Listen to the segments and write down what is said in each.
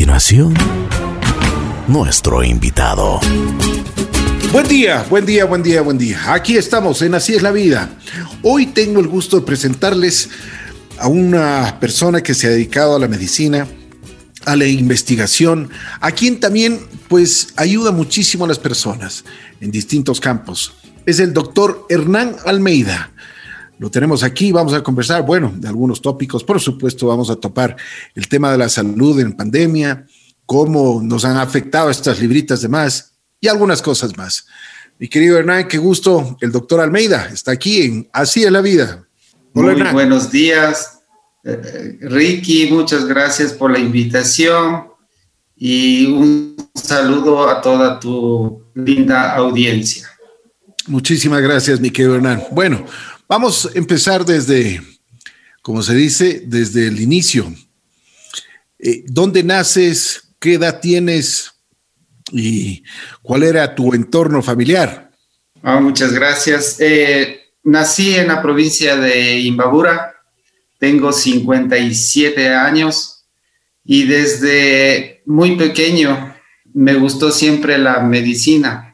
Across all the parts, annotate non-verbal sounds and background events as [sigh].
continuación, nuestro invitado. Buen día, buen día, buen día, buen día. Aquí estamos en Así es la vida. Hoy tengo el gusto de presentarles a una persona que se ha dedicado a la medicina, a la investigación, a quien también pues ayuda muchísimo a las personas en distintos campos. Es el doctor Hernán Almeida. Lo tenemos aquí, vamos a conversar, bueno, de algunos tópicos. Por supuesto, vamos a topar el tema de la salud en pandemia, cómo nos han afectado estas libritas de más y algunas cosas más. Mi querido Hernán, qué gusto. El doctor Almeida está aquí en Así es la vida. Muy buenos días, eh, Ricky. Muchas gracias por la invitación y un saludo a toda tu linda audiencia. Muchísimas gracias, mi querido Hernán. Bueno, Vamos a empezar desde, como se dice, desde el inicio. Eh, ¿Dónde naces? ¿Qué edad tienes? ¿Y cuál era tu entorno familiar? Ah, muchas gracias. Eh, nací en la provincia de Imbabura, tengo 57 años y desde muy pequeño me gustó siempre la medicina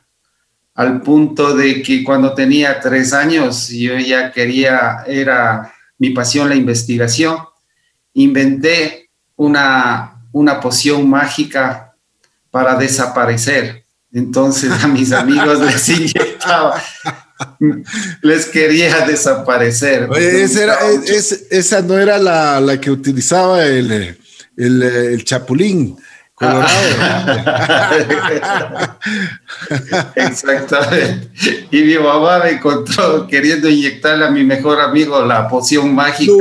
al punto de que cuando tenía tres años yo ya quería, era mi pasión la investigación, inventé una, una poción mágica para desaparecer. Entonces a mis [laughs] amigos les inyectaba, les quería desaparecer. esa no era la, que utilizaba el, el, el chapulín. [laughs] Exactamente. Y mi mamá me encontró queriendo inyectarle a mi mejor amigo la poción mágica.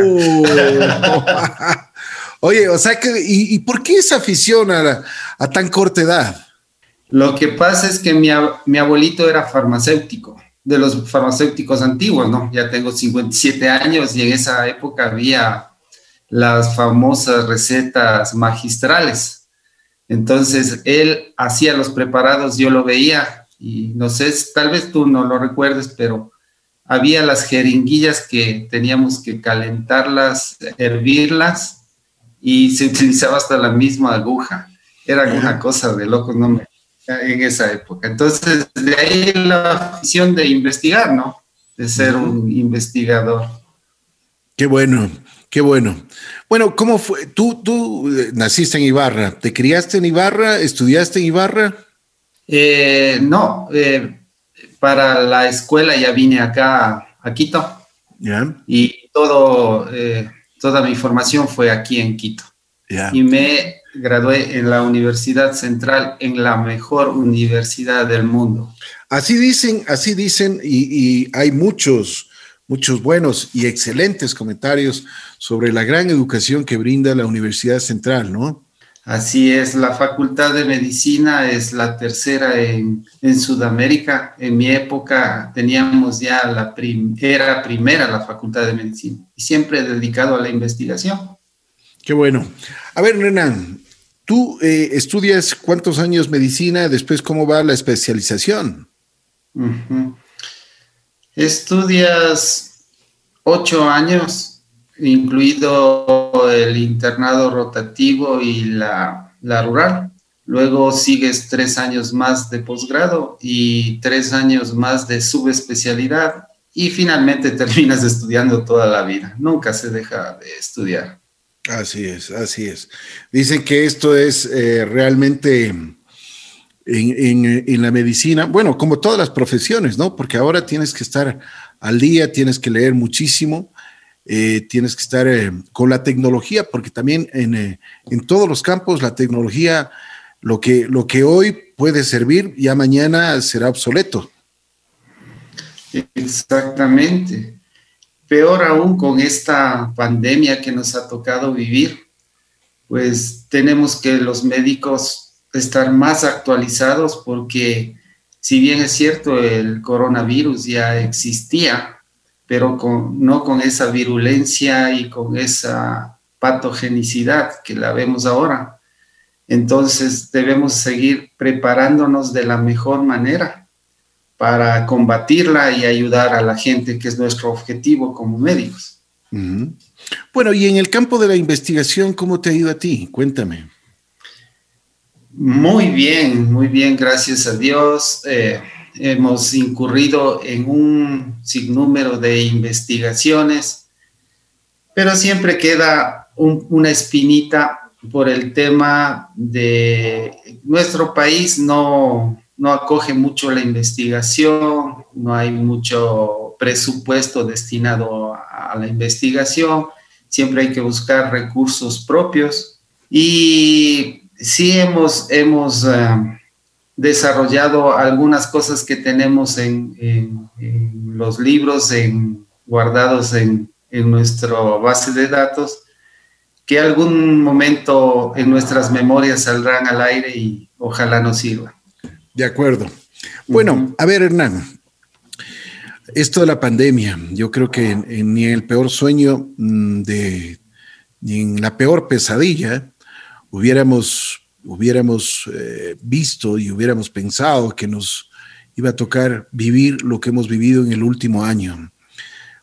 Oye, o sea que, ¿y, por qué esa afición a, tan corta edad? Lo que pasa es que mi, mi, abuelito era farmacéutico, de los farmacéuticos antiguos, ¿no? Ya tengo 57 años y en esa época había las famosas recetas magistrales entonces, él hacía los preparados, yo lo veía y no sé, tal vez tú no lo recuerdes, pero había las jeringuillas que teníamos que calentarlas, hervirlas y se [laughs] utilizaba hasta la misma aguja. Era una cosa de locos, no me, en esa época. Entonces, de ahí la afición de investigar, ¿no? De ser un investigador. Qué bueno. Qué bueno. Bueno, ¿cómo fue? Tú, tú eh, naciste en Ibarra, ¿te criaste en Ibarra? ¿Estudiaste en Ibarra? Eh, no, eh, para la escuela ya vine acá a Quito. Y todo, toda mi formación fue aquí en Quito. Y me gradué en la Universidad Central, en la mejor universidad del mundo. Así dicen, así dicen, y, y hay muchos muchos buenos y excelentes comentarios sobre la gran educación que brinda la Universidad Central, ¿no? Así es, la Facultad de Medicina es la tercera en, Sudamérica. En mi época teníamos ya la era primera la Facultad de Medicina y siempre dedicado a la investigación. Qué bueno. A ver, Renan, tú eh, estudias cuántos años medicina, después cómo va la especialización. Estudias ocho años, incluido el internado rotativo y la, rural. Luego sigues tres años más de posgrado y tres años más de subespecialidad y finalmente [laughs] terminas estudiando toda la vida. Nunca se deja de estudiar. Así es, así es. Dicen que esto es eh, realmente en, la medicina, bueno, como todas las profesiones, ¿no? Porque ahora tienes que estar al día, tienes que leer muchísimo, eh, tienes que estar eh, con la tecnología, porque también eh, en, todos los campos la tecnología, lo que, lo que hoy puede servir, ya mañana será obsoleto. Exactamente. Peor aún con esta pandemia que nos ha tocado vivir, pues tenemos que los médicos estar más actualizados porque si bien es cierto el coronavirus ya existía, pero con, no con esa virulencia y con esa patogenicidad que la vemos ahora. Entonces debemos seguir preparándonos de la mejor manera para combatirla y ayudar a la gente, que es nuestro objetivo como médicos. Bueno, y en el campo de la investigación, ¿cómo te ha ido a ti? Cuéntame. Muy bien, muy bien, gracias a Dios. Eh, hemos incurrido en un sinnúmero de investigaciones, pero siempre queda una espinita por el tema de nuestro país. No, no acoge mucho la investigación, no hay mucho presupuesto destinado a la investigación, siempre hay que buscar recursos propios. Y sí hemos, hemos eh, desarrollado algunas cosas que tenemos en, los libros en, guardados en, en nuestra base de datos, que algún momento en nuestras memorias saldrán al aire y ojalá nos sirva. De acuerdo. Bueno, a ver, Hernán, esto de la pandemia, yo creo que ni en el peor sueño mm, de, ni en la peor pesadilla hubiéramos, hubiéramos eh, visto y hubiéramos pensado que nos iba a tocar vivir lo que hemos vivido en el último año.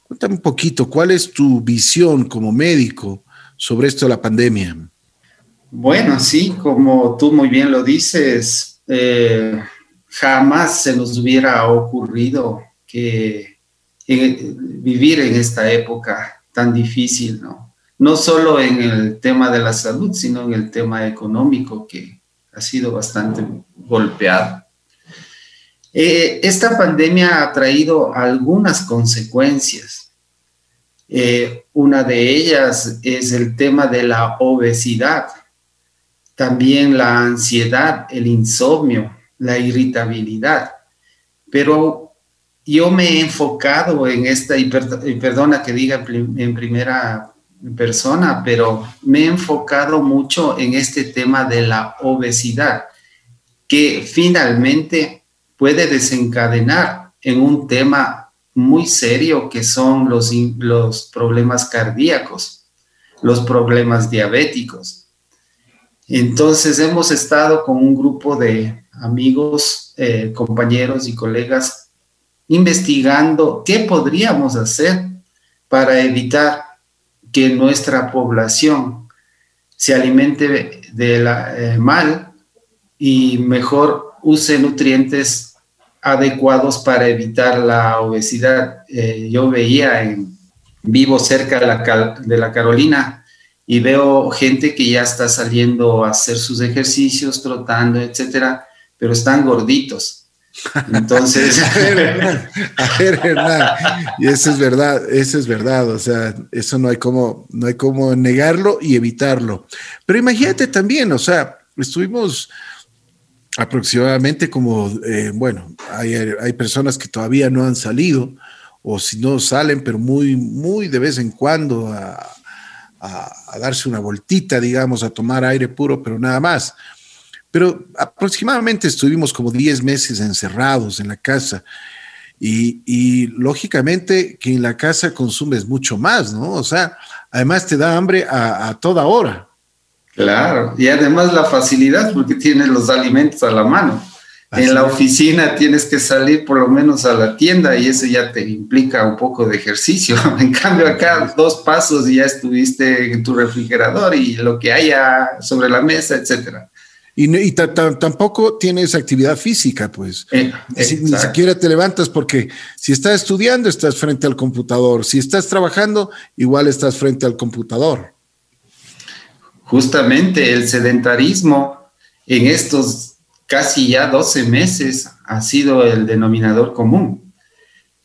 Cuéntame un poquito, ¿cuál es tu visión como médico sobre esto de la pandemia? Bueno, sí, como tú muy bien lo dices, eh, jamás se nos hubiera ocurrido que vivir en esta época tan difícil, ¿no? No solo en el tema de la salud, sino en el tema económico que ha sido bastante golpeado. Eh, esta pandemia ha traído algunas consecuencias. Eh, una de ellas es el tema de la obesidad, también la ansiedad, el insomnio, la irritabilidad. Pero yo me he enfocado en esta, y, perdona que diga en primera persona, pero me he enfocado mucho en este tema de la obesidad, que finalmente puede desencadenar en un tema muy serio que son los, los problemas cardíacos, los problemas diabéticos. Entonces hemos estado con un grupo de amigos, eh, compañeros y colegas investigando qué podríamos hacer para evitar que nuestra población se alimente de la, eh, mal y mejor use nutrientes adecuados para evitar la obesidad. Eh, yo veía en vivo cerca de la, de la Carolina y veo gente que ya está saliendo a hacer sus ejercicios, trotando, etcétera, pero están gorditos entonces, [laughs] [laughs] a ver, Hernán, y eso es verdad, eso es verdad, o sea, eso no hay como, no hay como negarlo y evitarlo. Pero imagínate también, o sea, estuvimos aproximadamente como, eh, bueno, hay, hay, personas que todavía no han salido, o si no salen, pero muy, muy de vez en cuando a, a darse una voltita, digamos, a tomar aire puro, pero nada más. Pero aproximadamente estuvimos como 10 meses encerrados en la casa. Y, lógicamente que en la casa consumes mucho más, ¿no? O sea, además te da hambre a, toda hora. Claro, y además la facilidad porque tienes los alimentos a la mano. en la oficina tienes que salir por lo menos a la tienda y eso ya te implica un poco de ejercicio. [laughs] En cambio acá dos pasos y ya estuviste en tu refrigerador y lo que haya sobre la mesa, etcétera. Y, tampoco tienes actividad física, pues. Eh, ni siquiera te levantas porque si estás estudiando, estás frente al computador. Si estás trabajando, igual estás frente al computador. Justamente el sedentarismo en estos casi ya 12 meses ha sido el denominador común.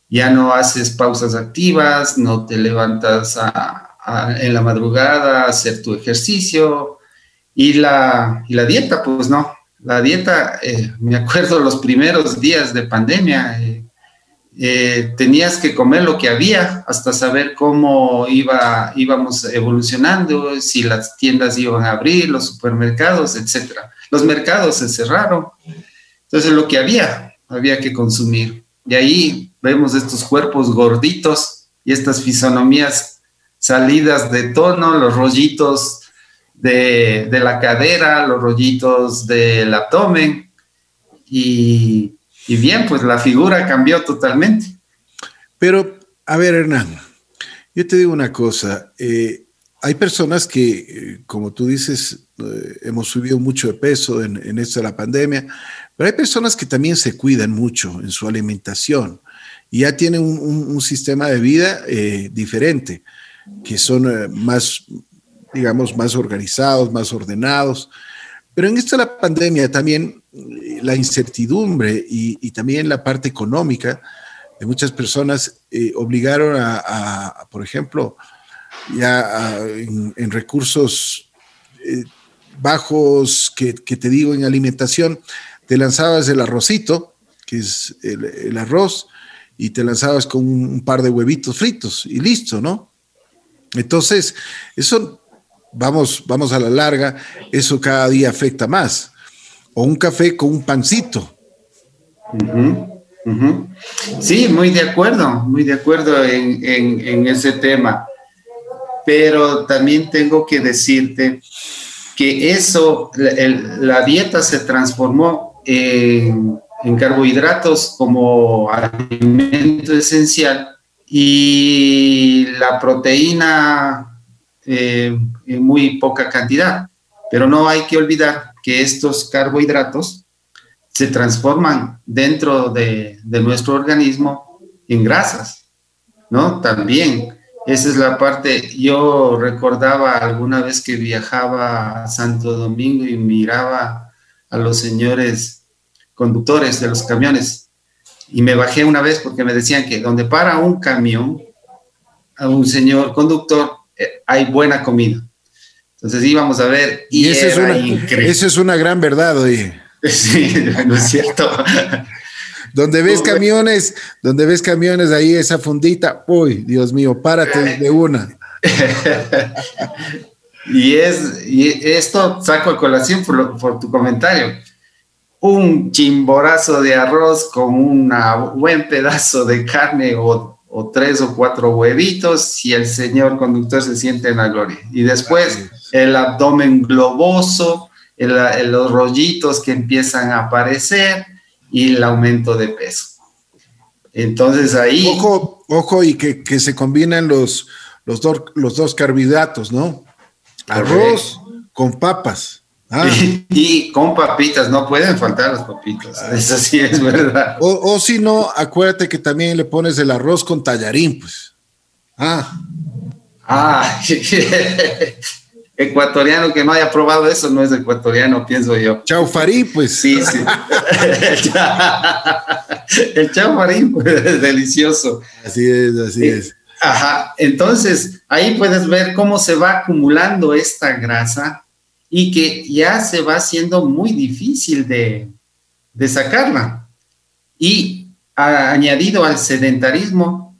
Ya no haces pausas activas, no te levantas en la madrugada a hacer tu ejercicio, y la, y la dieta, pues no. La dieta, eh, me acuerdo los primeros días de pandemia, eh, eh, tenías que comer lo que había hasta saber cómo iba, íbamos evolucionando, si las tiendas iban a abrir, los supermercados, etc. Los mercados se cerraron. Entonces lo que había, había que consumir. Y ahí vemos estos cuerpos gorditos y estas fisonomías salidas de tono, los rollitos de, la cadera, los rollitos del abdomen y, bien, pues la figura cambió totalmente. Pero, a ver, Hernán, yo te digo una cosa, eh, hay personas que, eh, como tú dices, eh, hemos subido mucho de peso en, en esta la pandemia, pero hay personas que también se cuidan mucho en su alimentación y ya tienen un, sistema de vida diferente, que son más, digamos, más organizados, más ordenados. Pero en esta la pandemia también la incertidumbre y, también la parte económica de muchas personas obligaron a, por ejemplo, ya en, recursos bajos que, te digo en alimentación, te lanzabas el arrocito, que es el, arroz, y te lanzabas con un, par de huevitos fritos y listo, ¿no? Entonces, eso, vamos, vamos a la larga, eso cada día afecta más. O un café con un pancito. Sí, muy de acuerdo, muy de acuerdo en, en ese tema. Pero también tengo que decirte que eso, la, dieta se transformó en, carbohidratos como alimento esencial y la proteína eh, en muy poca cantidad. Pero no hay que olvidar que estos carbohidratos se transforman dentro de, nuestro organismo en grasas, ¿no? También. Esa es la parte, yo recordaba alguna vez que viajaba a Santo Domingo y miraba a los señores conductores de los camiones y me bajé una vez porque me decían que donde para un camión, a un señor conductor, hay buena comida. Entonces íbamos a ver y, esa, es una, esa es una gran verdad, oye. [laughs] Sí, no es cierto. Donde ves camiones, donde ves camiones ahí, esa fundita, uy, Dios mío, párate de una. [laughs] y es, y esto saco a colación por, tu comentario. Un chimborazo de arroz con un buen pedazo de carne o, tres o cuatro huevitos y el señor conductor se siente en la gloria. Y después el abdomen globoso, los rollitos que empiezan a aparecer y el aumento de peso. Entonces ahí... Ojo, ojo y que, se combinan los, los, los dos carbohidratos, ¿no? Arroz con papas. Ah. Y, con papitas, no pueden faltar las papitas. Ah. Eso sí es verdad. O, o si no, acuérdate que también le pones el arroz con tallarín, pues. Ah. Ah, [laughs] ecuatoriano que no haya probado eso no es ecuatoriano, pienso yo. Chaufarí, pues. Sí, sí. [laughs] el chaufarí, pues, es delicioso. Así es, así es. Ajá, entonces ahí puedes ver cómo se va acumulando esta grasa y que ya se va haciendo muy difícil de, sacarla. Y añadido al sedentarismo,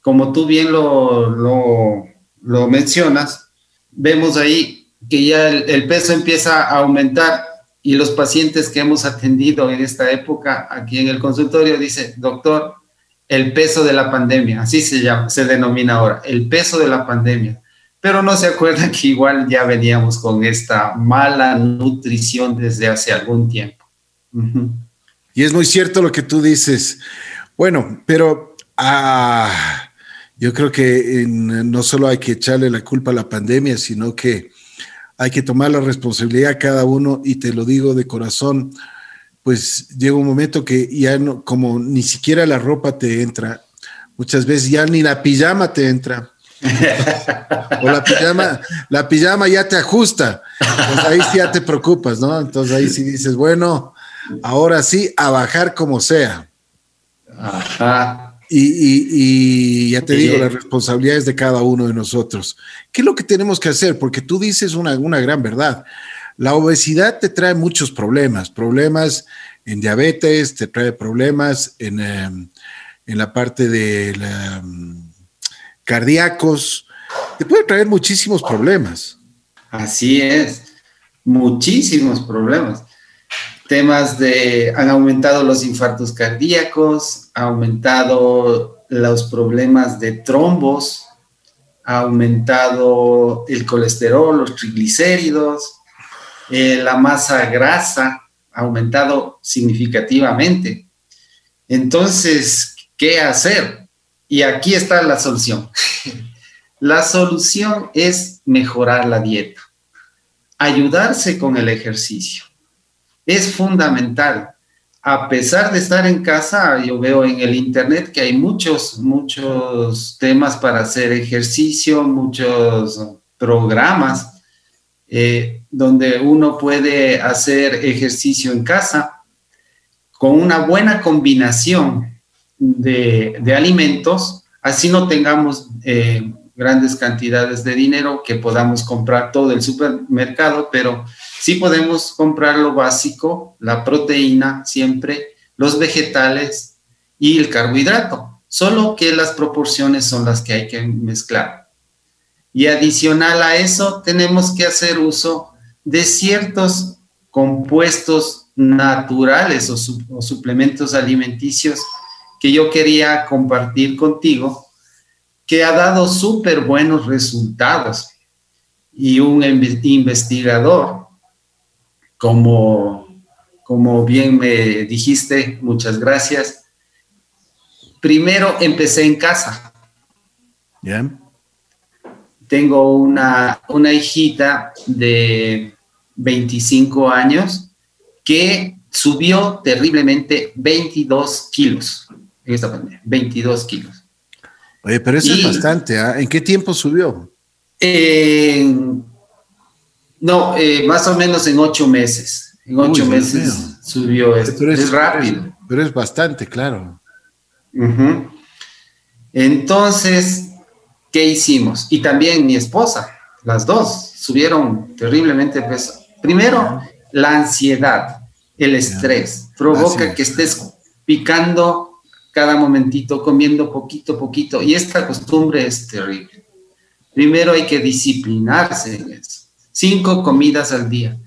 como tú bien lo, lo, lo mencionas, vemos ahí que ya el, peso empieza a aumentar y los pacientes que hemos atendido en esta época aquí en el consultorio dice, doctor, el peso de la pandemia, así se llama, se denomina ahora, el peso de la pandemia. Pero no se acuerdan que igual ya veníamos con esta mala nutrición desde hace algún tiempo. Y es muy cierto lo que tú dices. Bueno, pero ah, yo creo que no solo hay que echarle la culpa a la pandemia, sino que hay que tomar la responsabilidad cada uno y te lo digo de corazón, pues llega un momento que ya no, como ni siquiera la ropa te entra, muchas veces ya ni la pijama te entra. [laughs] o la pijama, la pijama ya te ajusta, pues ahí sí ya te preocupas, ¿no? Entonces ahí sí dices, bueno, ahora sí, a bajar como sea. Ajá. Y, ya te digo, las responsabilidades de cada uno de nosotros. ¿Qué es lo que tenemos que hacer? Porque tú dices una, una gran verdad. La obesidad te trae muchos problemas, problemas en diabetes, te trae problemas en, em, en la parte de em, cardíacos, te puede traer muchísimos problemas. Así es, muchísimos problemas temas de, han aumentado los infartos cardíacos, ha aumentado los problemas de trombos, ha aumentado el colesterol, los triglicéridos, eh, la masa grasa ha aumentado significativamente. Entonces, ¿qué hacer? Y aquí está la solución. [laughs] la solución es mejorar la dieta. ayudarse con el ejercicio. Es fundamental. A pesar de estar en casa, yo veo en el internet que hay muchos, muchos temas para hacer ejercicio, muchos programas eh, donde uno puede hacer ejercicio en casa con una buena combinación de, alimentos, así no tengamos eh, grandes cantidades de dinero que podamos comprar todo el supermercado, pero sí podemos comprar lo básico, la proteína siempre, los vegetales y el carbohidrato, solo que las proporciones son las que hay que mezclar. Y adicional a eso, tenemos que hacer uso de ciertos compuestos naturales o, suplementos alimenticios que yo quería compartir contigo que ha dado súper buenos resultados. Y un investigador, como, como bien me dijiste, muchas gracias. Primero empecé en casa. Tengo una, una hijita de 25 años que subió terriblemente 22 kilos en esta pandemia, 22 kilos. Oye, pero eso es bastante. ¿ah? ¿En qué tiempo subió? no, eh, más o menos en ocho meses. En ocho meses subió esto. es, rápido. Pero es bastante, claro. Entonces, ¿qué hicimos? Y también mi esposa, las dos subieron terriblemente peso. Primero, la ansiedad, el estrés, provoca que estés picando cada momentito, comiendo poquito, poquito. Y esta costumbre es terrible. Primero hay que disciplinarse en eso. Cinco comidas al día.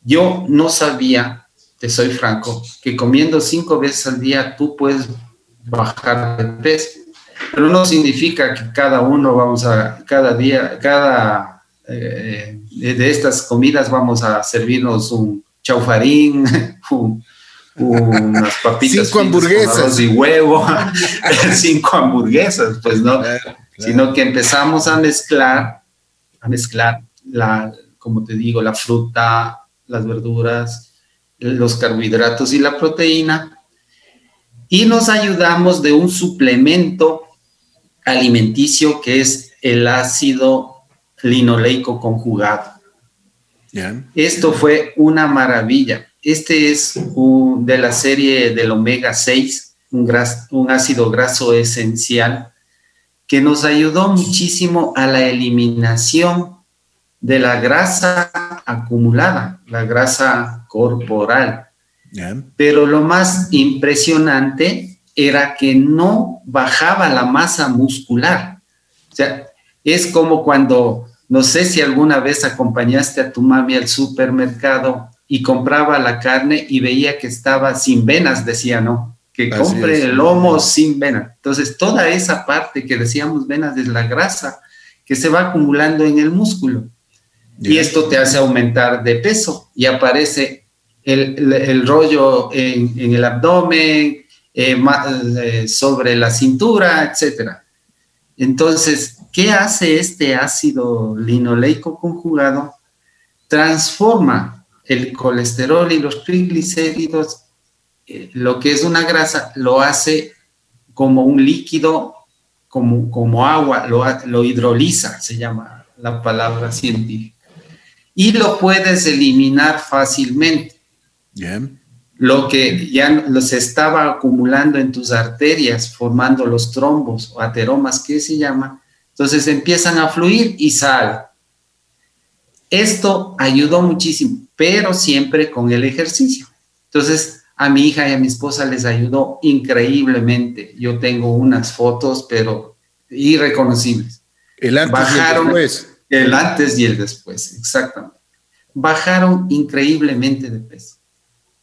Yo no sabía, te soy franco, que comiendo cinco veces al día tú puedes bajar de peso. Pero no significa que cada uno vamos a, cada día, cada eh, de estas comidas vamos a servirnos un chaufarín, [laughs] un, unas papitas. Cinco hamburguesas. y huevo, [laughs] cinco hamburguesas, pues no. Sino que empezamos a mezclar, a mezclar la, como te digo, la fruta, las verduras, los carbohidratos y la proteína. Y nos ayudamos de un suplemento alimenticio que es el ácido linoleico conjugado. Esto fue una maravilla este es de la serie del omega 6, un, un ácido graso esencial que nos ayudó muchísimo a la eliminación de la grasa acumulada, la grasa corporal. Pero lo más impresionante era que no bajaba la masa muscular. O sea, es como cuando, no sé si alguna vez acompañaste a tu mami al supermercado y compraba la carne y veía que estaba sin venas, decía, ¿no? Que compre el lomo sin venas. Entonces, toda esa parte que decíamos venas es la grasa que se va acumulando en el músculo. Y esto te hace aumentar de peso y aparece el, rollo en, el abdomen, eh, eh, sobre la cintura, etc. Entonces, ¿qué hace este ácido linoleico conjugado? Transforma el colesterol y los triglicéridos, eh, lo que es una grasa, lo hace como un líquido, como, como agua, lo, lo hidroliza, se llama la palabra científica. Y lo puedes eliminar fácilmente. Lo que ya se estaba acumulando en tus arterias, formando los trombos o ateromas, que se llama, entonces empiezan a fluir y sal. Esto ayudó muchísimo pero siempre con el ejercicio. Entonces, a mi hija y a mi esposa les ayudó increíblemente. Yo tengo unas fotos, pero irreconocibles. El antes Bajaron, y el después. El antes y el después, exactamente. Bajaron increíblemente de peso.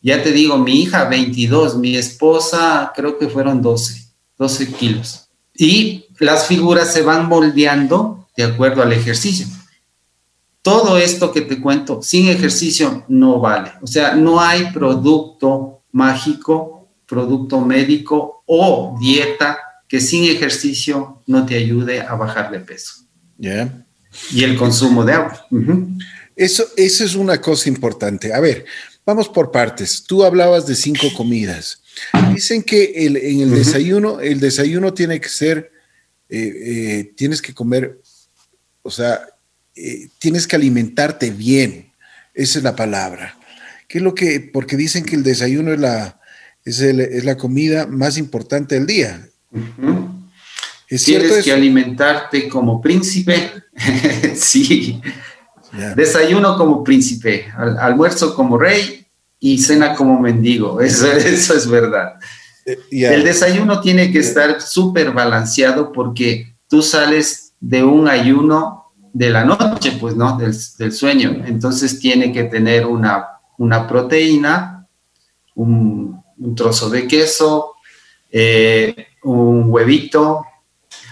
Ya te digo, mi hija 22, mi esposa creo que fueron 12, 12 kilos. Y las figuras se van moldeando de acuerdo al ejercicio todo esto que te cuento sin ejercicio no vale. O sea, no hay producto mágico, producto médico o dieta que sin ejercicio no te ayude a bajar de peso. Y el consumo de agua. Eso, eso es una cosa importante. A ver, vamos por partes. Tú hablabas de cinco comidas. Dicen que en el desayuno, el desayuno tiene que ser, eh, eh, tienes que comer, o sea, eh, tienes que alimentarte bien. Esa es la palabra. ¿Qué es lo que? Porque dicen que el desayuno es la, es, la comida más importante del día. Tienes que alimentarte como príncipe. [laughs] sí. Desayuno como príncipe, almuerzo como rey y cena como mendigo. [laughs] Eso, eso es verdad. Eh, El desayuno tiene que estar súper balanceado porque tú sales de un ayuno de la noche, pues, ¿no? Del, sueño. Entonces tiene que tener una, una proteína, un, trozo de queso, eh, un huevito.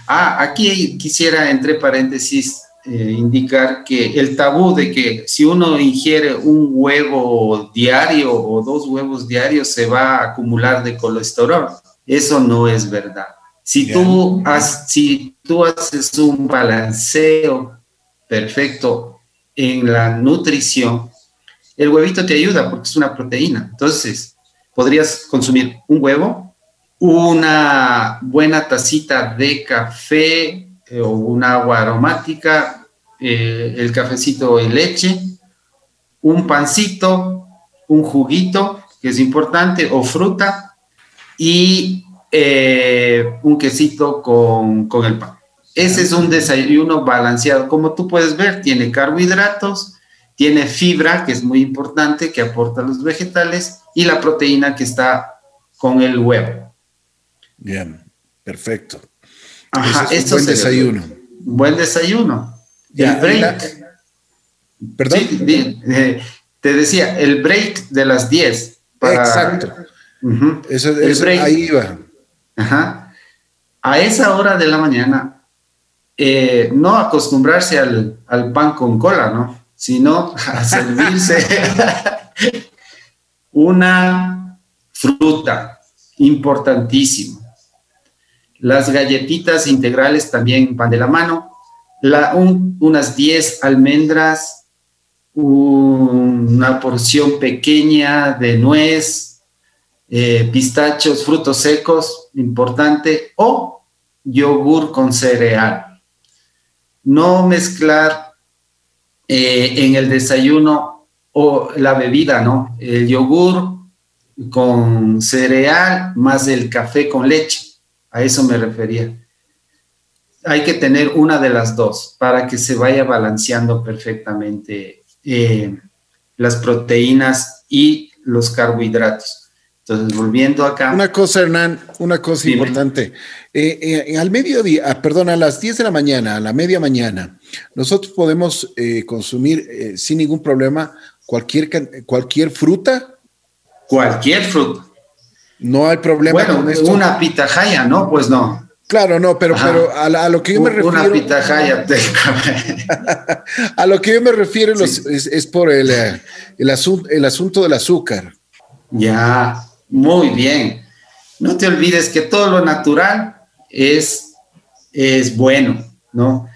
Ah, aquí quisiera, entre paréntesis, eh, indicar que el tabú de que si uno ingiere un huevo diario o dos huevos diarios se va a acumular de colesterol. Eso no es verdad. Si tú, si tú haces un balanceo perfecto en la nutrición, el huevito te ayuda porque es una proteína. Entonces, podrías consumir un huevo, una buena tacita de café eh, o un agua aromática, eh, el cafecito en leche, un pancito, un juguito, que es importante, o fruta, y eh, un quesito con, con el pan. Ese es un desayuno balanceado. Como tú puedes ver, tiene carbohidratos, tiene fibra, que es muy importante, que aporta los vegetales, y la proteína que está con el huevo. Bien, perfecto. Ajá, es buen desayuno. Buen desayuno. el break. Perdón. Eh, te decía, el break de las 10. Exacto. eso, ahí iba. Ajá. A esa hora de la mañana, eh, no acostumbrarse al, al, pan con cola, ¿no? Sino a [laughs] servirse [laughs] una fruta importantísimo las galletitas integrales también van de la mano, unas 10 almendras, una porción pequeña de nuez, eh, pistachos, frutos secos, importante, o yogur con cereal. No mezclar eh, en el desayuno o la bebida, ¿no? El yogur con cereal más el café con leche a eso me refería. Hay que tener una de las dos para que se vaya balanceando perfectamente eh, las proteínas y los carbohidratos. Entonces, volviendo acá. Una cosa, Hernán, una cosa importante. Eh, eh, al mediodía, ah, perdón, a las 10 de la mañana, a la media mañana, nosotros podemos consumir sin ningún problema cualquier, cualquier fruta. Cualquier fruta. No hay problema bueno, con esto. Una pitahaya, ¿no? Pues no. Claro, no, pero, pero [laughs] a, lo que yo me refiero. Una pitahaya. a lo que yo me refiero es, por el, eh, el, asunto, el asunto del azúcar. Ya, muy bien. No te olvides que todo lo natural es, es bueno, ¿no?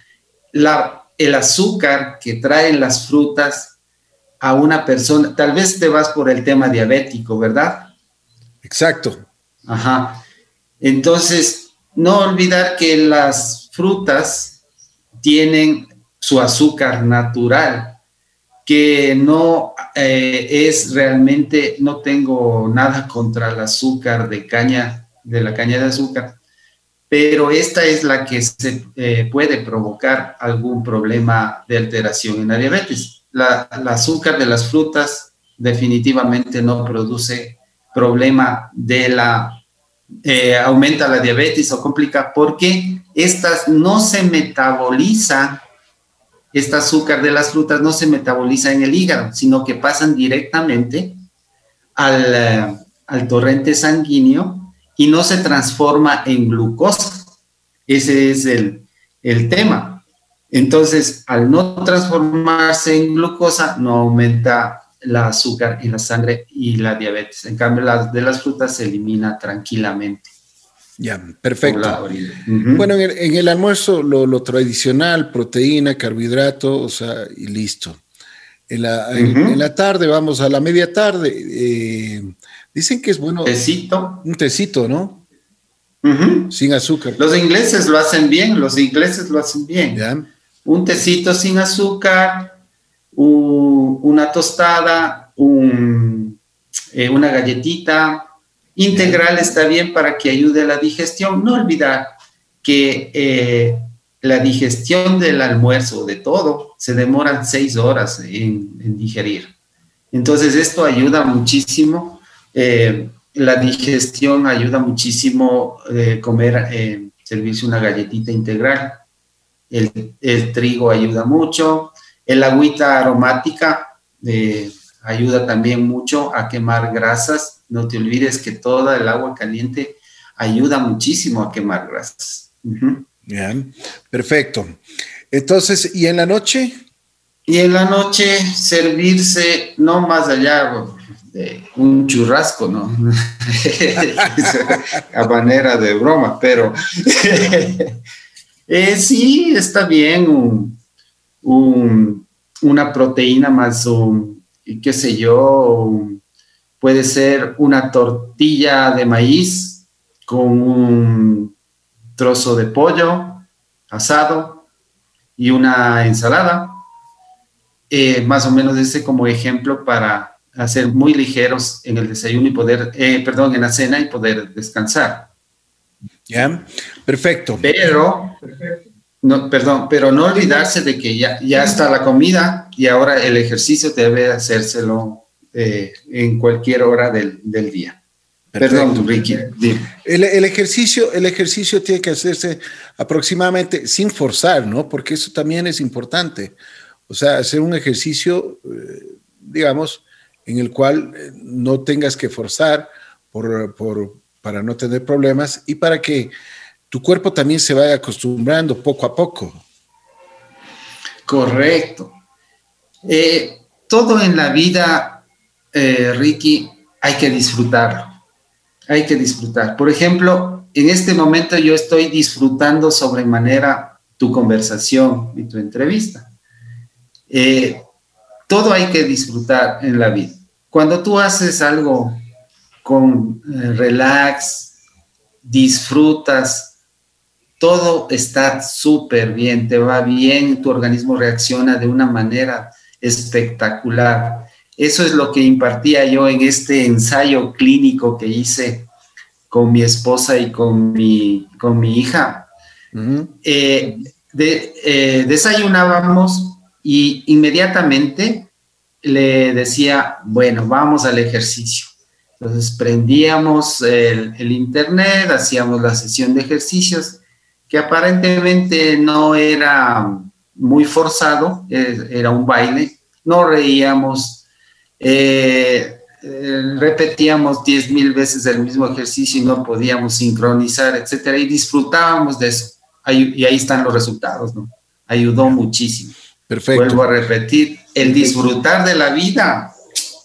La, el azúcar que traen las frutas a una persona, tal vez te vas por el tema diabético, ¿verdad? Exacto. Ajá. Entonces, no olvidar que las frutas tienen su azúcar natural, que no eh, es realmente, no tengo nada contra el azúcar de caña, de la caña de azúcar, pero esta es la que se eh, puede provocar algún problema de alteración en la diabetes. La, el azúcar de las frutas definitivamente no produce problema de la, eh, aumenta la diabetes o complica porque estas no se metabolizan, este azúcar de las frutas no se metaboliza en el hígado, sino que pasan directamente al, eh, al torrente sanguíneo y no se transforma en glucosa. Ese es el, el tema. Entonces, al no transformarse en glucosa, no aumenta la azúcar en la sangre y la diabetes. En cambio, las de las frutas se elimina tranquilamente. Ya, perfecto. Bueno, en el, almuerzo lo, tradicional, proteína, carbohidrato, o sea, y listo. en la, tarde, vamos a la media tarde. Eh, dicen que es bueno. Tecito. Un tecito, ¿no? Sin azúcar. Los ingleses lo hacen bien, los ingleses lo hacen bien. Un tecito sin azúcar, una tostada, eh, una galletita. Integral está bien para que ayude a la digestión. No olvidar que eh, la digestión del almuerzo, de todo, se demoran seis horas en, digerir. Entonces, esto ayuda muchísimo. Eh, la digestión ayuda muchísimo eh, comer, eh, servirse una galletita integral. El, trigo ayuda mucho. El agüita aromática ayuda también mucho a quemar grasas. No te olvides que toda el agua caliente ayuda muchísimo a quemar grasas. Bien, perfecto. Entonces, ¿y en la noche? Y en la noche servirse no más allá de un churrasco, ¿no? [laughs] a manera de broma, pero [laughs] eh, sí está bien una proteína más un, qué sé yo, puede ser una tortilla de maíz con un trozo de pollo asado y una ensalada. Eh, más o menos ese como ejemplo para hacer muy ligeros en el desayuno y poder, eh, perdón, en la cena y poder descansar. Ya, perfecto. Pero, no, perdón, pero no olvidarse de que ya, ya está la comida y ahora el ejercicio debe hacérselo eh, en cualquier hora del, del día. Perdón, Ricky. El, el, ejercicio, el ejercicio tiene que hacerse aproximadamente sin forzar, ¿no? Porque eso también es importante. O sea, hacer un ejercicio, eh, digamos, en el cual eh, no tengas que forzar por, por, para no tener problemas y para que tu cuerpo también se vaya acostumbrando poco a poco. Correcto. Eh, todo en la vida, Ricky, hay que disfrutarlo. Hay que disfrutar. Por ejemplo, en este momento yo estoy disfrutando sobremanera tu conversación y tu entrevista. Eh, todo hay que disfrutar en la vida. Cuando tú haces algo con eh, relax, disfrutas, todo está súper bien, te va bien, tu organismo reacciona de una manera espectacular. Eso es lo que impartía yo en este ensayo clínico que hice con mi esposa y con mi, con mi hija. Eh, desayunábamos y inmediatamente le decía, bueno, vamos al ejercicio. Entonces prendíamos el, internet, hacíamos la sesión de ejercicios, que aparentemente no era muy forzado, era un baile, no reíamos, eh, eh, repetíamos diez mil veces el mismo ejercicio y no podíamos sincronizar, etcétera, y disfrutábamos de eso. y ahí están los resultados, ¿no? Ayudó muchísimo. Perfecto. Vuelvo a repetir, el disfrutar de la vida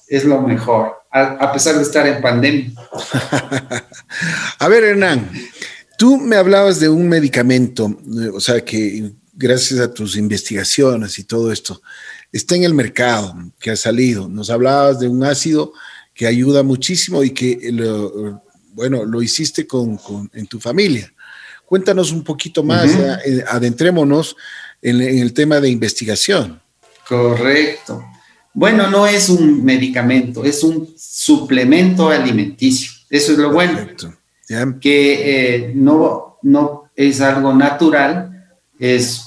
es lo mejor, a, pesar de estar en pandemia. [laughs] a ver, Hernán, tú me hablabas de un medicamento, o sea, que gracias a tus investigaciones y todo esto, está en el mercado, que ha salido. Nos hablabas de un ácido que ayuda muchísimo y que, lo, bueno, lo hiciste con, en tu familia. Cuéntanos un poquito más, eh, adentrémonos en, el tema de investigación. Correcto. Bueno, no es un medicamento, es un suplemento alimenticio. Eso es lo bueno. Que eh, no, no es algo natural, es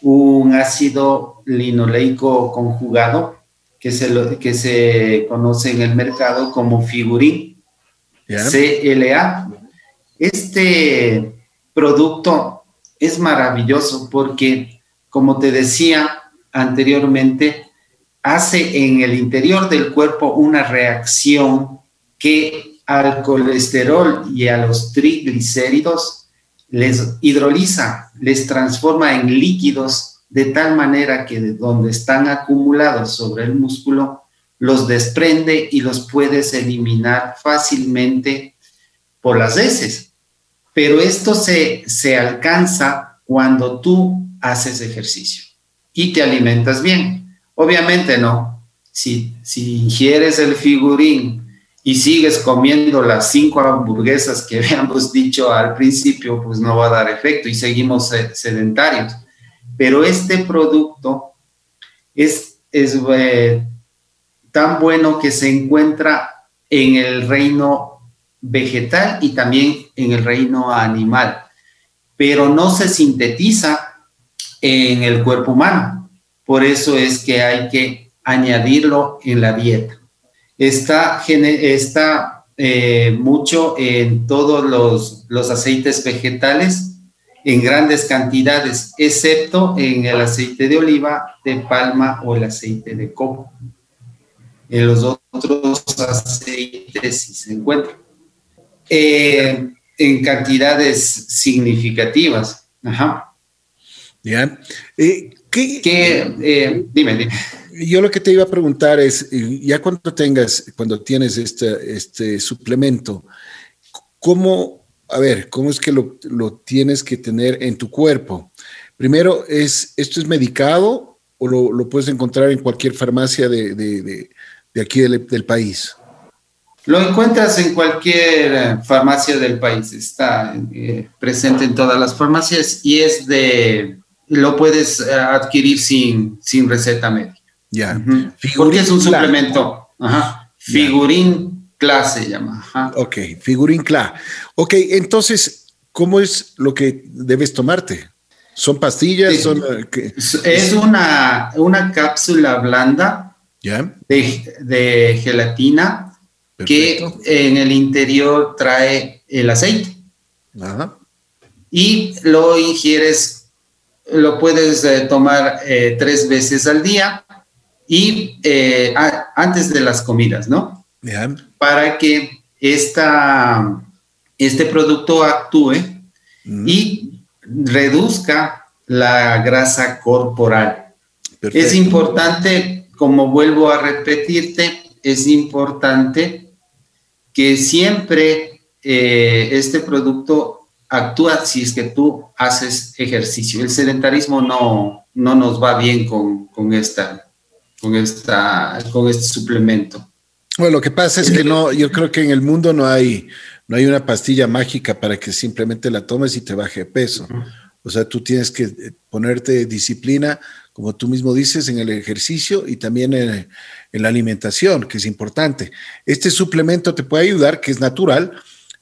un ácido linoleico conjugado que se, que se conoce en el mercado como figurín, CLA. Este producto es maravilloso porque como te decía anteriormente, hace en el interior del cuerpo una reacción que al colesterol y a los triglicéridos les hidroliza, les transforma en líquidos de tal manera que de donde están acumulados sobre el músculo, los desprende y los puedes eliminar fácilmente por las heces. Pero esto se, se alcanza cuando tú haces ejercicio y te alimentas bien. Obviamente no. Si, si ingieres el figurín y sigues comiendo las cinco hamburguesas que [laughs] habíamos dicho al principio, pues no va a dar efecto y seguimos sedentarios. Pero este producto es, es eh, tan bueno que se encuentra en el reino vegetal y también en el reino animal, pero no se sintetiza en el cuerpo humano. Por eso es que hay que añadirlo en la dieta está, está eh, mucho en todos los, los aceites vegetales en grandes cantidades, excepto en el aceite de oliva, de palma o el aceite de coco. En los otros aceites sí se encuentra. Eh, en cantidades significativas. Ajá. Ya. Eh, ¿Qué, dime, dime. Yo lo que te iba a preguntar es, ya cuando tengas, cuando tienes este, este suplemento, ¿cómo, a ver, cómo es que lo, tienes que tener en tu cuerpo? Primero, es, ¿esto es medicado o lo, puedes encontrar en cualquier farmacia de, aquí del, país? Lo encuentras en cualquier eh, farmacia del país, está eh, presente en todas las farmacias y es de, lo puedes eh, adquirir sin, sin receta médica. Ya. Porque es un suplemento. Ajá. Figurín Cla se llama. Ajá. Ok, Figurín Cla. Ok, entonces, ¿cómo es lo que debes tomarte? ¿Son pastillas? Son, eh, es una, una cápsula blanda de, gelatina que en el interior trae el aceite. Ajá. Y lo ingieres, lo puedes eh, tomar eh, tres veces al día y eh, antes de las comidas, ¿no? Para que esta, este producto actúe mm. y reduzca la grasa corporal. Es importante, como vuelvo a repetirte, es importante que siempre eh, este producto actúa si es que tú haces ejercicio. El sedentarismo no, no nos va bien con, con esta con, esta, con este suplemento. Bueno, lo que pasa es que no, yo creo que en el mundo no hay, no hay una pastilla mágica para que simplemente la tomes y te baje de peso. O sea, tú tienes que eh, ponerte disciplina, como tú mismo dices, en el ejercicio y también en, la alimentación, que es importante. Este suplemento te puede ayudar, que es natural,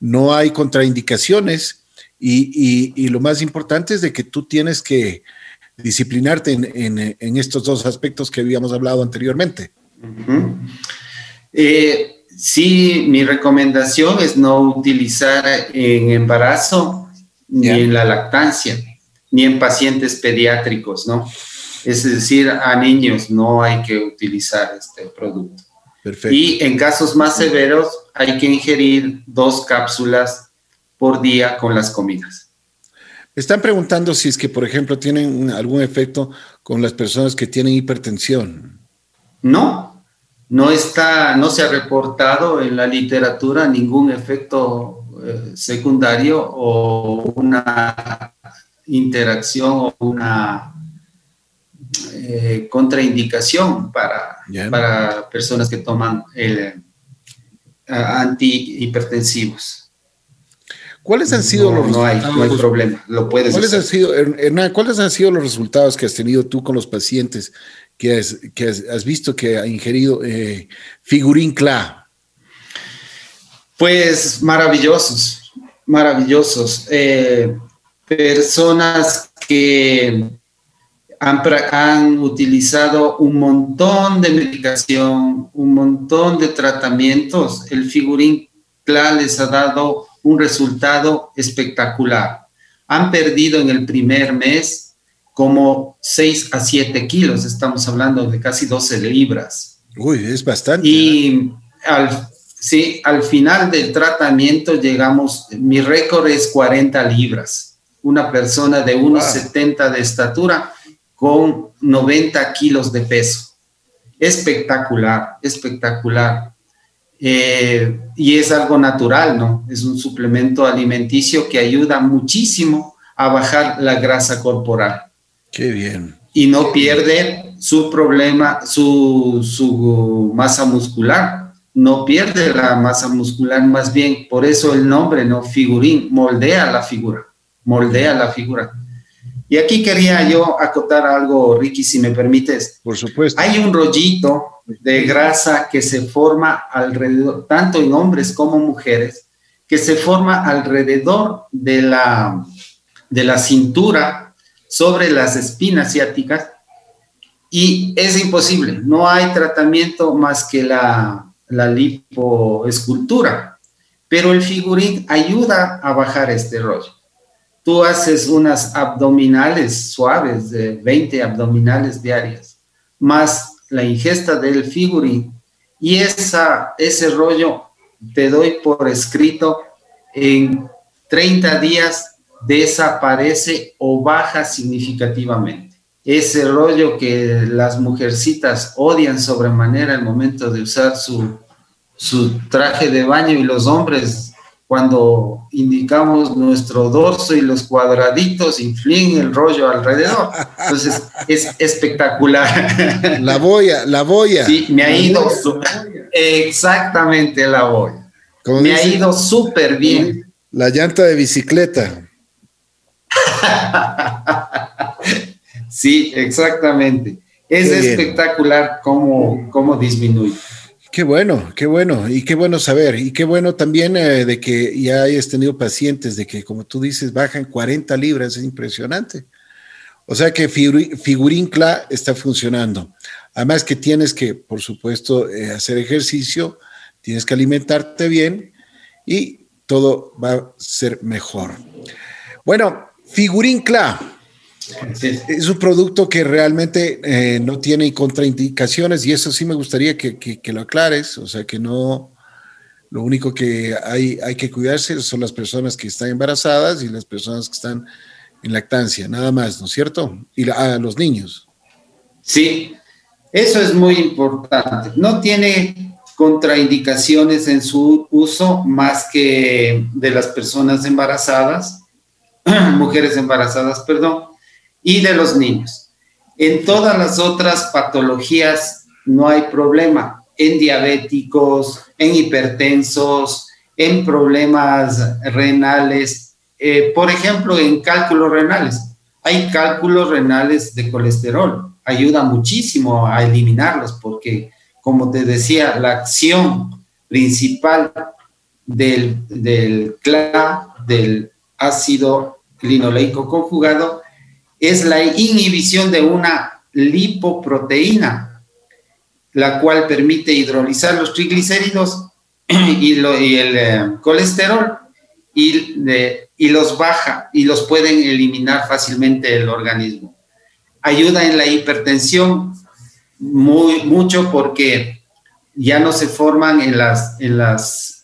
no hay contraindicaciones y, y lo más importante es de que tú tienes que, disciplinarte en, estos dos aspectos que habíamos hablado anteriormente. Eh, sí, mi recomendación es no utilizar en embarazo ni en la lactancia, ni en pacientes pediátricos, ¿no? Es decir, a niños no hay que utilizar este producto. Perfecto. Y en casos más severos hay que ingerir dos cápsulas por día con las comidas. Están preguntando si es que, por ejemplo, tienen algún efecto con las personas que tienen hipertensión. No, no está, no se ha reportado en la literatura ningún efecto eh, secundario o una interacción o una eh, contraindicación para, para personas que toman eh, antihipertensivos. ¿Cuáles han sido los no hay, no hay problema, lo puedes ¿cuáles Han sido, Hernán, ¿cuáles han sido los resultados que has tenido tú con los pacientes que has, que has, visto que ha ingerido eh, figurín CLA? Pues maravillosos, maravillosos. Eh, personas que han, han, utilizado un montón de medicación, un montón de tratamientos. El figurín CLA les ha dado un resultado espectacular. Han perdido en el primer mes como 6 a 7 kilos, estamos hablando de casi 12 libras. Uy, es bastante. Y ¿eh? al, sí, al final del tratamiento llegamos, mi récord es 40 libras. Una persona de unos 70 de estatura con 90 kilos de peso. Espectacular, espectacular. Eh, y es algo natural, ¿no? Es un suplemento alimenticio que ayuda muchísimo a bajar la grasa corporal. Qué bien. Y no pierde su problema, su, su masa muscular. No pierde la masa muscular, más bien, por eso el nombre, ¿no? Figurín, moldea la figura, moldea la figura. Y aquí quería yo acotar algo, Ricky, si me permites. Por supuesto. Hay un rollito de grasa que se forma alrededor, tanto en hombres como mujeres, que se forma alrededor de la, de la cintura, sobre las espinas ciáticas, y es imposible, no hay tratamiento más que la, la lipoescultura, pero el figurín ayuda a bajar este rollo. Tú haces unas abdominales suaves de 20 abdominales diarias, más la ingesta del figurín, y esa, ese rollo te doy por escrito en 30 días desaparece o baja significativamente. Ese rollo que las mujercitas odian sobremanera el momento de usar su, su traje de baño y los hombres cuando indicamos nuestro dorso y los cuadraditos infligen el rollo alrededor. Entonces es espectacular. La boya, la boya. Sí, me ha ido exactamente la boya. Me ha ido súper bien. La llanta de bicicleta. [laughs] sí, exactamente. Es espectacular cómo, cómo disminuye. Qué bueno, qué bueno, y qué bueno saber, y qué bueno también eh, de que ya hayas tenido pacientes, de que como tú dices, bajan 40 libras, es impresionante. O sea que Figurín Cla está funcionando. Además que tienes que, por supuesto, eh, hacer ejercicio, tienes que alimentarte bien y todo va a ser mejor. Bueno, Figurín Cla, es un producto que realmente eh, no tiene contraindicaciones y eso sí me gustaría que, lo aclares, o sea que no, lo único que hay, hay que cuidarse son las personas que están embarazadas y las personas que están en lactancia, nada más, ¿no es cierto? Y a los niños. Sí, eso es muy importante. No tiene contraindicaciones en su uso más que de las personas embarazadas, [clears throat] mujeres embarazadas, perdón, y de los niños. En todas las otras patologías no hay problema. En diabéticos, en hipertensos, en problemas renales, eh, por ejemplo, en cálculos renales. Hay cálculos renales de colesterol. Ayuda muchísimo a eliminarlos porque, como te decía, la acción principal del, del CLA, del ácido linoleico conjugado, es la inhibición de una lipoproteína, la cual permite hidrolizar los triglicéridos y, el eh, colesterol y, y los baja y los pueden eliminar fácilmente el organismo. Ayuda en la hipertensión muy, mucho porque ya no se forman en las,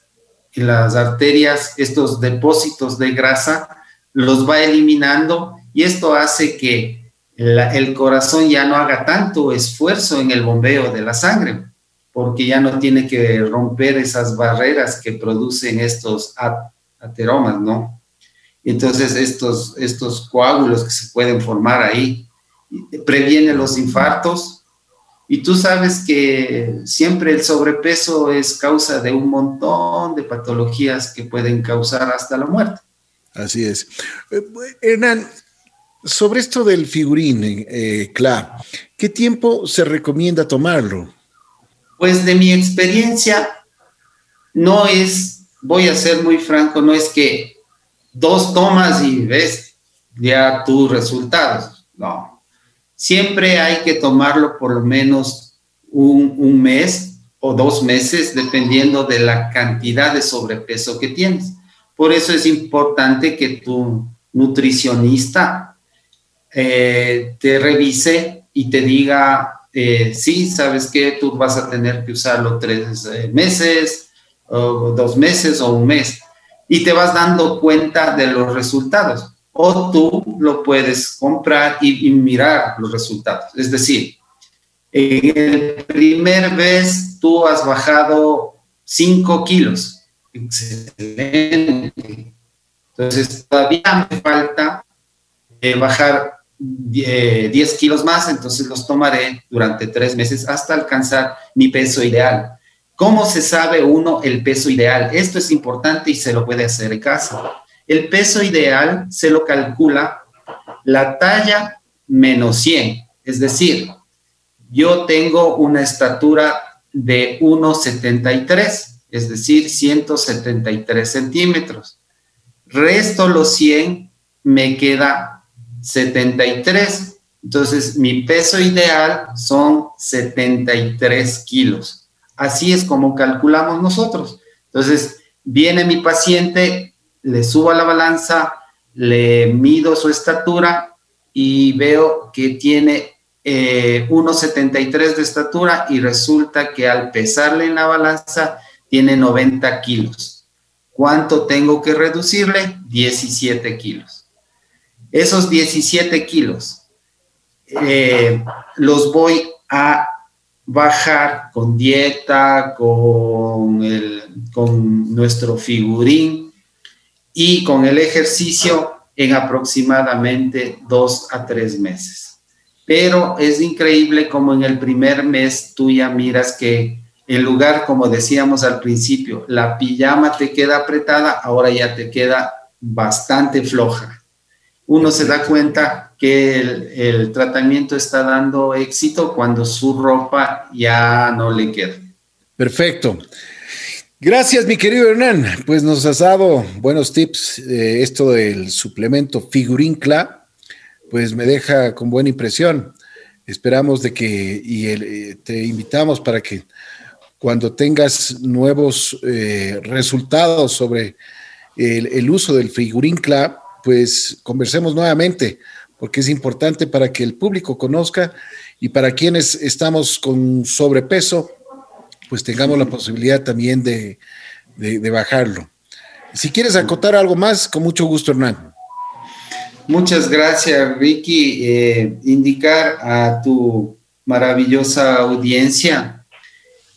las arterias estos depósitos de grasa, los va eliminando y esto hace que el corazón ya no haga tanto esfuerzo en el bombeo de la sangre, porque ya no tiene que romper esas barreras que producen estos ateromas, ¿no? Entonces estos, estos coágulos que se pueden formar ahí previene los infartos. Y tú sabes que siempre el sobrepeso es causa de un montón de patologías que pueden causar hasta la muerte. Así es. Eh, Hernán, sobre esto del figurín, eh, CLA, ¿qué tiempo se recomienda tomarlo? Pues de mi experiencia, no es, voy a ser muy franco, no es que dos tomas y ves ya tus resultados. No. Siempre hay que tomarlo por lo menos un, mes o dos meses, dependiendo de la cantidad de sobrepeso que tienes. Por eso es importante que tu nutricionista eh, te revise y te diga, eh, sí, sabes que tú vas a tener que usarlo tres eh, meses, o dos meses o un mes, y te vas dando cuenta de los resultados. O tú lo puedes comprar y, mirar los resultados. Es decir, en el primer vez tú has bajado 5 kilos. Excelente. Entonces, todavía me falta bajar 10 kilos más, entonces los tomaré durante tres meses hasta alcanzar mi peso ideal. ¿Cómo se sabe uno el peso ideal? Esto es importante y se lo puede hacer en casa. El peso ideal se lo calcula la talla menos 100, es decir, yo tengo una estatura de 1,73, es decir, 173 centímetros. Resto los 100, me queda 73. Entonces, mi peso ideal son 73 kilos. Así es como calculamos nosotros. Entonces, viene mi paciente, le subo a la balanza, le mido su estatura y veo que tiene 1,73 eh, de estatura y resulta que al pesarle en la balanza tiene 90 kilos. ¿Cuánto tengo que reducirle? 17 kilos. Esos 17 kilos eh, los voy a bajar con dieta, con, el, con nuestro figurín y con el ejercicio en aproximadamente dos a tres meses. Pero es increíble como en el primer mes tú ya miras que en lugar, como decíamos al principio, la pijama te queda apretada, ahora ya te queda bastante floja. Uno se da cuenta que el, tratamiento está dando éxito cuando su ropa ya no le queda. Perfecto. Gracias, mi querido Hernán. Pues nos has dado buenos tips. esto del suplemento Figurincla, pues me deja con buena impresión. Esperamos de que, y eh, te invitamos para que cuando tengas nuevos eh, resultados sobre el, uso del Figurincla, pues conversemos nuevamente porque es importante para que el público conozca y para quienes estamos con sobrepeso, pues tengamos la posibilidad también de, bajarlo. Si quieres acotar algo más, con mucho gusto, Hernán. Muchas gracias, Ricky. Eh, indicar a tu maravillosa audiencia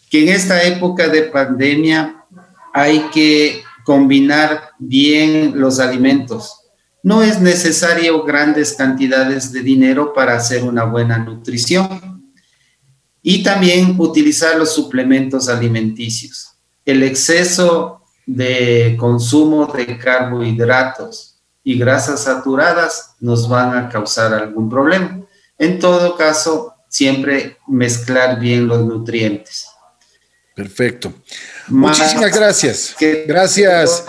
que en esta época de pandemia hay que combinar bien los alimentos no es necesario grandes cantidades de dinero para hacer una buena nutrición. Y también utilizar los suplementos alimenticios. El exceso de consumo de carbohidratos y grasas saturadas nos van a causar algún problema. En todo caso, siempre mezclar bien los nutrientes. Perfecto. Muchísimas gracias. Gracias.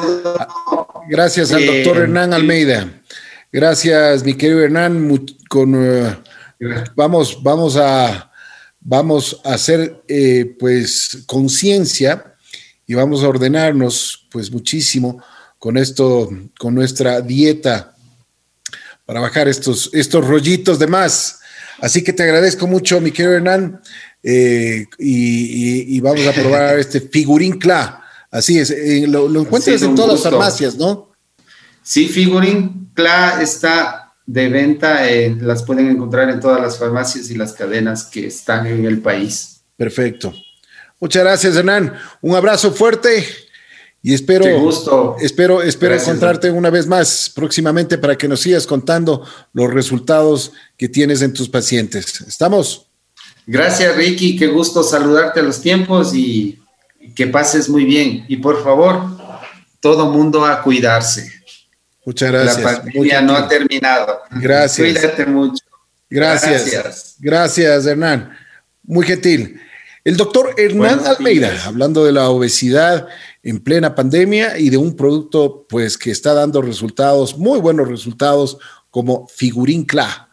Gracias al doctor Hernán Almeida. Gracias, mi querido Hernán. Con, eh, vamos, vamos a vamos a hacer eh, pues conciencia y vamos a ordenarnos pues muchísimo con esto, con nuestra dieta para bajar estos, estos rollitos de más. Así que te agradezco mucho, mi querido Hernán, eh, y, vamos a probar este [laughs] figurín CLA. Así es, eh, lo, encuentras en todas las farmacias, ¿no? Sí, figurín CLA está de venta, eh, las pueden encontrar en todas las farmacias y las cadenas que están en el país. Perfecto. Muchas gracias, Hernán. Un abrazo fuerte y espero, espero, espero encontrarte una vez más próximamente para que nos sigas contando los resultados que tienes en tus pacientes. ¿Estamos? Gracias, Ricky. Qué gusto saludarte a los tiempos y que pases muy bien. Y por favor, todo mundo a cuidarse. Muchas gracias. La pandemia no ha terminado. Gracias. Cuídate mucho. Gracias. Gracias, gracias Hernán. Muy gentil. El doctor Hernán Almeida, hablando de la obesidad en plena pandemia y de un producto pues que está dando resultados, muy buenos resultados como Figurín CLA